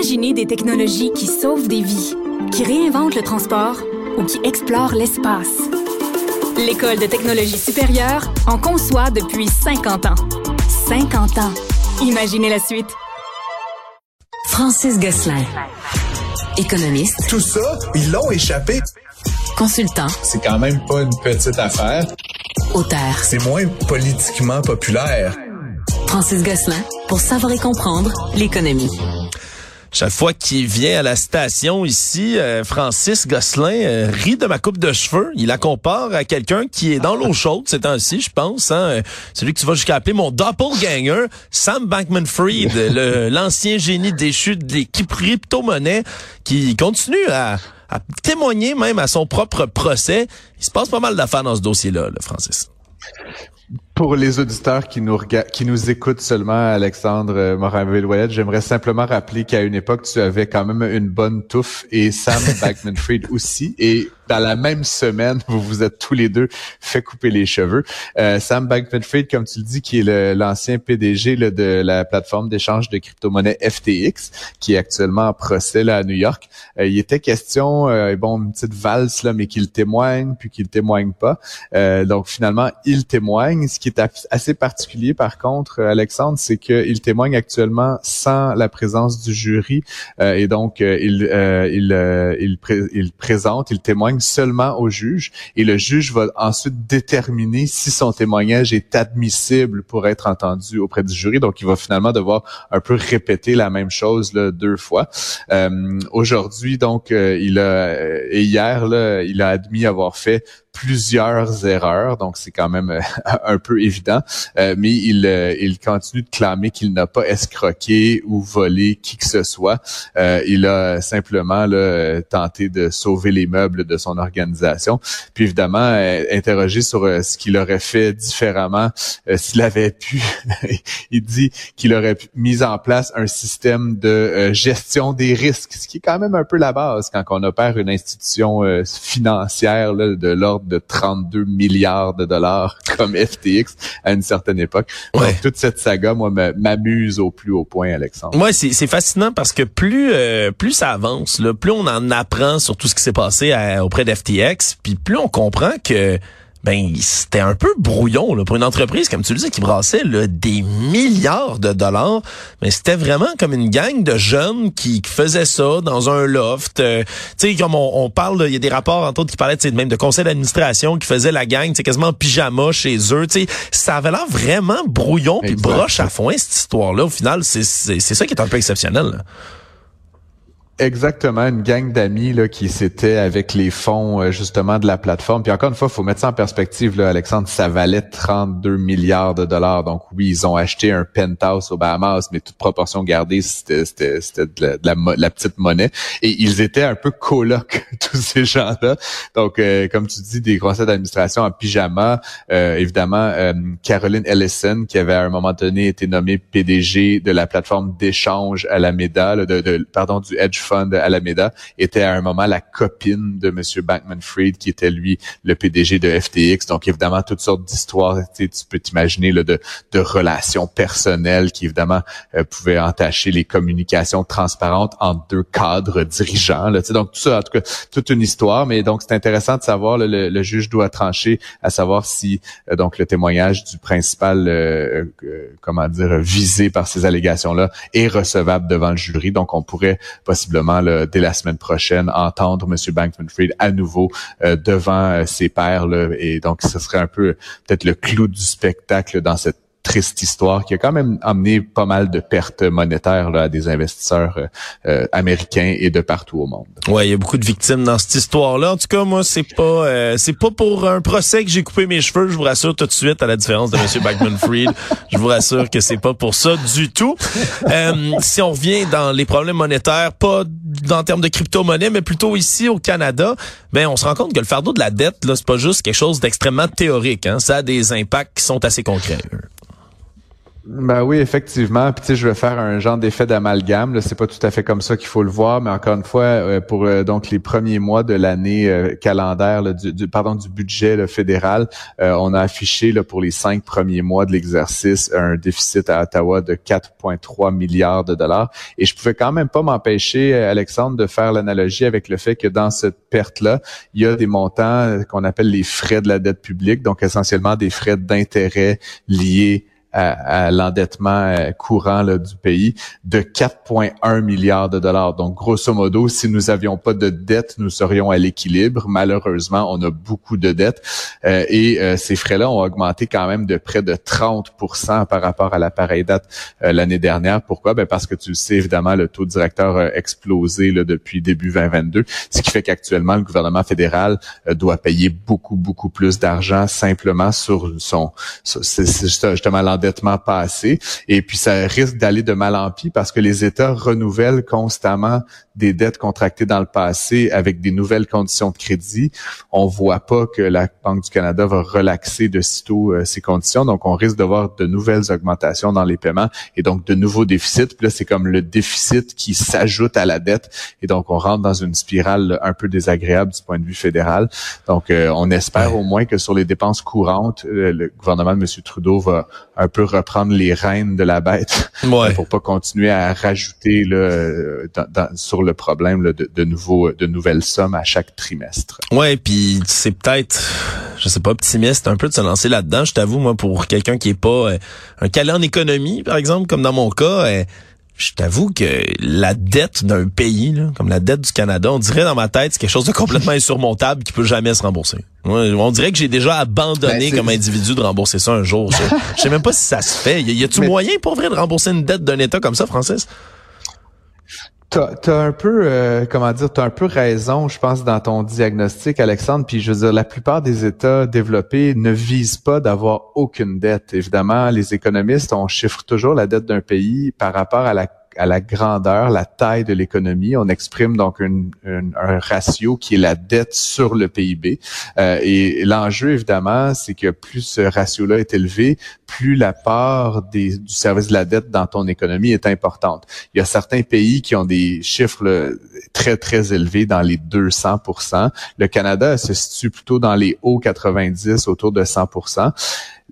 Imaginez des technologies qui sauvent des vies, qui réinventent le transport ou qui explorent l'espace. L'École de technologie supérieure en conçoit depuis 50 ans. 50 ans. Imaginez la suite. Francis Gosselin. Économiste. Tout ça, ils l'ont échappé. Consultant. C'est quand même pas une petite affaire. Auteur. C'est moins politiquement populaire. Francis Gosselin pour savoir et comprendre l'économie. Chaque fois qu'il vient à la station ici, euh, Francis Gosselin euh, rit de ma coupe de cheveux. Il la compare à quelqu'un qui est dans l'eau chaude ces temps-ci, je pense. Hein? Celui que tu vas jusqu'à appeler mon doppelganger, Sam Bankman-Fried, l'ancien génie déchu des crypto-monnaies, qui continue à, à, témoigner même à son propre procès. Il se passe pas mal d'affaires dans ce dossier-là, là, Francis. Pour les auditeurs qui nous qui nous écoutent seulement, Alexandre euh, Morin-Villouellette, j'aimerais simplement rappeler qu'à une époque, tu avais quand même une bonne touffe et Sam Bankman-Fried aussi. Et dans la même semaine, vous vous êtes tous les deux fait couper les cheveux. Euh, Sam Bankman-Fried, comme tu le dis, qui est l'ancien PDG de la plateforme d'échange de crypto-monnaies FTX, qui est actuellement en procès là, à New York. Euh, il était question, euh, bon, une petite valse là, mais qu'il témoigne, puis qu'il témoigne pas. Euh, donc finalement, il témoigne. Ce qui est assez particulier, par contre, Alexandre, c'est qu'il témoigne actuellement sans la présence du jury, et donc il il, il, il présente, il témoigne seulement au juge et le juge va ensuite déterminer si son témoignage est admissible pour être entendu auprès du jury. Donc, il va finalement devoir un peu répéter la même chose là, deux fois. Euh, aujourd'hui, donc, euh, il a et hier, là, il a admis avoir fait plusieurs erreurs, donc c'est quand même euh, un peu évident. Euh, mais il, euh, il continue de clamer qu'il n'a pas escroqué ou volé qui que ce soit. il a simplement là, tenté de sauver les meubles de son organisation. Puis évidemment, interrogé sur ce qu'il aurait fait différemment s'il avait pu. il dit qu'il aurait mis en place un système de gestion des risques, ce qui est quand même un peu la base quand on opère une institution financière là, de l'ordre de 32 milliards de dollars comme FTX à une certaine époque. Donc, toute cette saga, moi, m'amuse au plus haut point, Alexandre. Ouais, c'est fascinant parce que plus euh, plus ça avance, là, plus on en apprend sur tout ce qui s'est passé auprès d'FTX, puis plus on comprend que ben c'était un peu brouillon là, pour une entreprise, comme tu le disais, qui brassait là, des milliards de dollars. Mais c'était vraiment comme une gang de jeunes qui, faisaient ça dans un loft. Euh, tu sais, comme on, parle, il y a des rapports entre autres qui parlaient même de conseil d'administration qui faisaient la gang, c'est quasiment en pyjama chez eux. Tu sais, ça avait l'air vraiment brouillon puis broche à foin cette histoire-là. Au final, c'est ça qui est un peu exceptionnel. Là. Exactement, une gang d'amis là qui s'étaient avec les fonds euh, justement de la plateforme. Puis encore une fois, faut mettre ça en perspective là, Alexandre, ça valait 32 milliards de dollars. Donc oui, ils ont acheté un penthouse aux Bahamas, mais toute proportion gardée, c'était c'était de, la, petite monnaie. Et ils étaient un peu colocs tous ces gens-là. Donc euh, comme tu dis, des conseils d'administration en pyjama. Euh, évidemment, Caroline Ellison, qui avait à un moment donné été nommée PDG de la plateforme d'échange à la médaille, de, de, pardon du hedge Alameda était à un moment la copine de Monsieur Bankman-Fried, qui était lui le PDG de FTX. Donc évidemment toutes sortes d'histoires, tu peux t'imaginer de, de relations personnelles qui évidemment euh, pouvaient entacher les communications transparentes entre deux cadres dirigeants. Là, donc tout ça, en tout cas, toute une histoire. Mais donc c'est intéressant de savoir le, juge doit trancher à savoir si euh, donc le témoignage du principal, euh, comment dire, visé par ces allégations là est recevable devant le jury. Donc on pourrait possiblement dès la semaine prochaine, entendre M. Bankman-Fried à nouveau euh, devant euh, ses pairs. et donc, ce serait un peu peut-être le clou du spectacle dans cette triste histoire qui a quand même amené pas mal de pertes monétaires là, à des investisseurs euh, euh, américains et de partout au monde. Ouais, il y a beaucoup de victimes dans cette histoire-là. En tout cas, moi, c'est pas euh, c'est pas pour un procès que j'ai coupé mes cheveux. Je vous rassure tout de suite, à la différence de M. Backman-Fried, je vous rassure que c'est pas pour ça du tout. si on revient dans les problèmes monétaires, pas en termes de crypto-monnaie, mais plutôt ici au Canada, ben on se rend compte que le fardeau de la dette, là, c'est pas juste quelque chose d'extrêmement théorique. Hein. Ça a des impacts qui sont assez concrets. Ben oui, effectivement. Puis tu sais, je vais faire un genre d'effet d'amalgame. C'est pas tout à fait comme ça qu'il faut le voir, mais encore une fois, euh, pour euh, donc les premiers mois de l'année euh, calendaire, du, pardon, du budget fédéral, on a affiché là, pour les cinq premiers mois de l'exercice un déficit à Ottawa de 4,3 milliards de dollars. Et je pouvais quand même pas m'empêcher, Alexandre, de faire l'analogie avec le fait que dans cette perte-là, il y a des montants qu'on appelle les frais de la dette publique, donc essentiellement des frais d'intérêt liés à, l'endettement euh, courant du pays de 4,1 milliards de dollars. Donc, grosso modo, si nous avions pas de dette, nous serions à l'équilibre. Malheureusement, on a beaucoup de dettes euh, et euh, ces frais-là ont augmenté quand même de près de 30% par rapport à la pareille date l'année dernière. Pourquoi? Ben parce que tu le sais, évidemment, le taux directeur a explosé là, depuis début 2022, ce qui fait qu'actuellement, le gouvernement fédéral doit payer beaucoup, beaucoup plus d'argent simplement sur son... C'est justement l'endettement passé. Et puis, ça risque d'aller de mal en pis parce que les États renouvellent constamment des dettes contractées dans le passé avec des nouvelles conditions de crédit. On voit pas que la Banque du Canada va relaxer de sitôt euh, ces conditions. Donc, on risque de voir de nouvelles augmentations dans les paiements et donc de nouveaux déficits. Puis là, c'est comme le déficit qui s'ajoute à la dette. Et donc, on rentre dans une spirale un peu désagréable du point de vue fédéral. Donc, euh, on espère au moins que sur les dépenses courantes, euh, le gouvernement de M. Trudeau va un peu reprendre les rênes de la bête ouais. pour pas continuer à rajouter là, sur le problème de, de, nouveaux, de nouvelles sommes à chaque trimestre. Ouais, puis c'est peut-être, je sais pas, optimiste un peu de se lancer là-dedans. Je t'avoue, moi, pour quelqu'un qui est pas euh, un calé en économie, par exemple, comme dans mon cas. Euh, je t'avoue que la dette d'un pays, comme la dette du Canada, on dirait dans ma tête, c'est quelque chose de complètement insurmontable qui peut jamais se rembourser. on dirait que j'ai déjà abandonné ben, comme individu de rembourser ça un jour. Je, sais même pas si ça se fait. Y, a-tu moyen pour vrai de rembourser une dette d'un État comme ça, Francis? T'as as un peu, euh, comment dire, t'as un peu raison, je pense, dans ton diagnostic, Alexandre. Puis je veux dire, la plupart des États développés ne visent pas d'avoir aucune dette. Évidemment, les économistes, on chiffre toujours la dette d'un pays par rapport à la à la grandeur, la taille de l'économie. On exprime donc un ratio qui est la dette sur le PIB. Euh, et l'enjeu, évidemment, c'est que plus ce ratio-là est élevé, plus la part des, du service de la dette dans ton économie est importante. Il y a certains pays qui ont des chiffres très, très élevés dans les 200% Le Canada se situe plutôt dans les hauts 90, autour de 100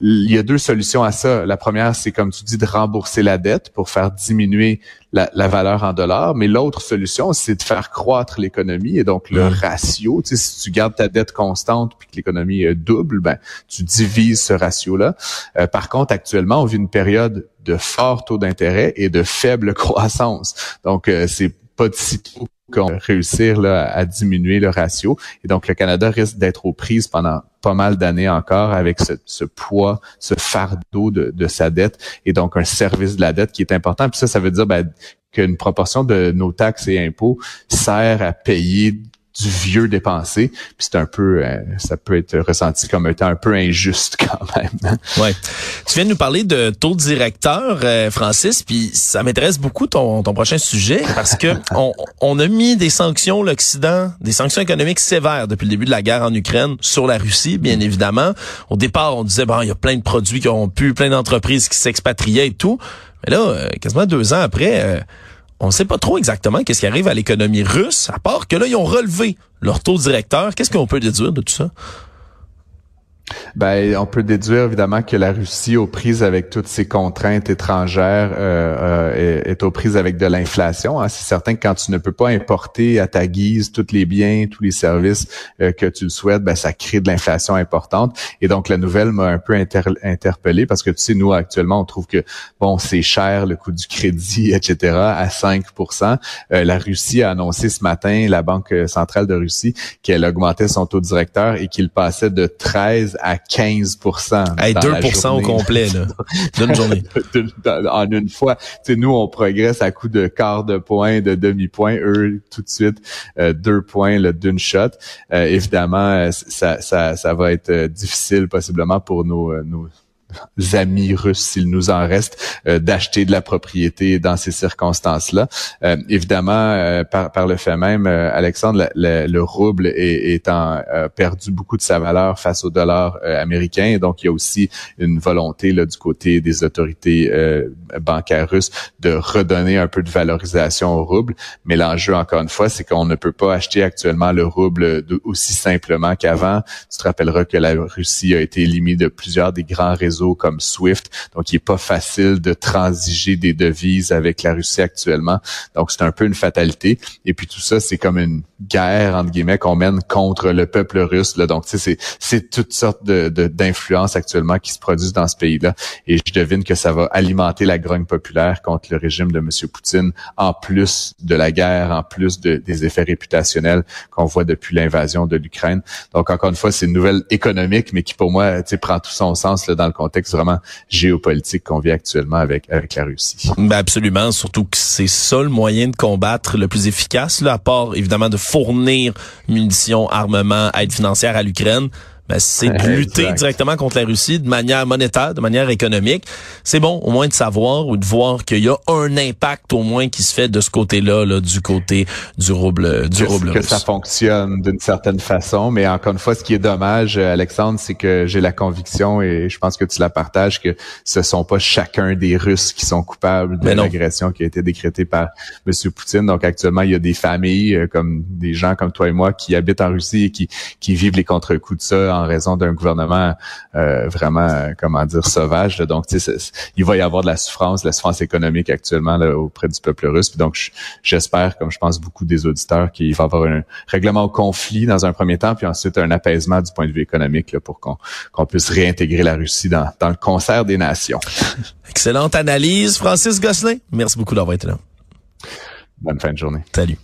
il y a deux solutions à ça. La première, c'est comme tu dis, de rembourser la dette pour faire diminuer la, valeur en dollars. Mais l'autre solution, c'est de faire croître l'économie et donc le ratio. Tu sais, si tu gardes ta dette constante puis que l'économie double, ben tu divises ce ratio-là. Euh, par contre, actuellement, on vit une période de fort taux d'intérêt et de faible croissance. Donc, euh, c'est pas de sitôt qu'on réussir là, à diminuer le ratio. Et donc, le Canada risque d'être aux prises pendant pas mal d'années encore avec ce, poids, ce fardeau de, sa dette et donc un service de la dette qui est important. Puis ça, ça veut dire ben, qu'une proportion de nos taxes et impôts sert à payer du vieux dépensé. Puis c'est un peu, euh, ça peut être ressenti comme étant un peu injuste quand même. Hein. Ouais. Tu viens de nous parler de taux directeur, euh, Francis, puis ça m'intéresse beaucoup ton, ton prochain sujet parce que on, on, a mis des sanctions, l'Occident, des sanctions économiques sévères depuis le début de la guerre en Ukraine sur la Russie, bien évidemment. Au départ, on disait bon, il y a plein de produits qui ont pu, plein d'entreprises qui s'expatriaient et tout. Mais là, euh, quasiment deux ans après on ne sait pas trop exactement qu'est-ce qui arrive à l'économie russe, à part que là, ils ont relevé leur taux directeur. Qu'est-ce qu'on peut déduire de tout ça? Ben, on peut déduire évidemment que la Russie, aux prises avec toutes ses contraintes étrangères, euh, euh, est, aux prises avec de l'inflation. Hein. C'est certain que quand tu ne peux pas importer à ta guise tous les biens, tous les services euh, que tu le souhaites, ben, ça crée de l'inflation importante. Et donc, la nouvelle m'a un peu interpellé parce que tu sais, nous, actuellement, on trouve que, bon, c'est cher le coût du crédit, etc., à 5% La Russie a annoncé ce matin, la Banque centrale de Russie, qu'elle augmentait son taux directeur et qu'il passait de 13 à 15 hey, 2% au complet là, d'une journée. en une fois. Tu sais, nous, on progresse à coup de quart de point, de demi-point. Eux, tout de suite, euh, deux points d'une shot. Euh, évidemment, ça, ça, ça va être euh, difficile possiblement pour nos, nos amis russes, s'il nous en reste, d'acheter de la propriété dans ces circonstances-là. évidemment, par, par le fait même, Alexandre, le rouble est, étant perdu beaucoup de sa valeur face au dollar américain, donc il y a aussi une volonté là, du côté des autorités bancaires russes de redonner un peu de valorisation au rouble. Mais l'enjeu, encore une fois, c'est qu'on ne peut pas acheter actuellement le rouble aussi simplement qu'avant. Tu te rappelleras que la Russie a été éliminée de plusieurs des grands réseaux comme SWIFT. Donc, il n'est pas facile de transiger des devises avec la Russie actuellement. Donc, c'est un peu une fatalité. Et puis, tout ça, c'est comme une guerre, entre guillemets, qu'on mène contre le peuple russe. Là. Donc, tu sais, c'est toutes sortes de, d'influences actuellement qui se produisent dans ce pays-là. Et je devine que ça va alimenter la grogne populaire contre le régime de M. Poutine, en plus de la guerre, en plus de, des effets réputationnels qu'on voit depuis l'invasion de l'Ukraine. Donc, encore une fois, c'est une nouvelle économique, mais qui, pour moi, tu sais, prend tout son sens là, dans le contexte vraiment géopolitique qu'on vit actuellement avec, avec la Russie. Ben absolument, surtout que c'est ça le moyen de combattre le plus efficace, là, à part, évidemment, de fournir munitions, armements, aide financière à l'Ukraine ben, c'est de lutter directement contre la Russie de manière monétaire, de manière économique. C'est bon au moins de savoir ou de voir qu'il y a un impact au moins qui se fait de ce côté-là, là, du côté du rouble, du que, rouble que ça fonctionne d'une certaine façon, mais encore une fois, ce qui est dommage, Alexandre, c'est que j'ai la conviction et je pense que tu la partages que ce sont pas chacun des Russes qui sont coupables de l'agression qui a été décrétée par M. Poutine. Donc actuellement, il y a des familles euh, comme des gens comme toi et moi qui habitent en Russie et qui, qui vivent les contre-coups de ça en raison d'un gouvernement euh, vraiment, euh, comment dire, sauvage. Donc, tu sais, il va y avoir de la souffrance, de la souffrance économique actuellement auprès du peuple russe. Puis donc, j'espère, comme je pense beaucoup des auditeurs, qu'il va y avoir un règlement au conflit dans un premier temps, puis ensuite un apaisement du point de vue économique là, pour qu'on puisse réintégrer la Russie dans, dans le concert des nations. Excellente analyse, Francis Gosselin. Merci beaucoup d'avoir été là. Bonne fin de journée. Salut.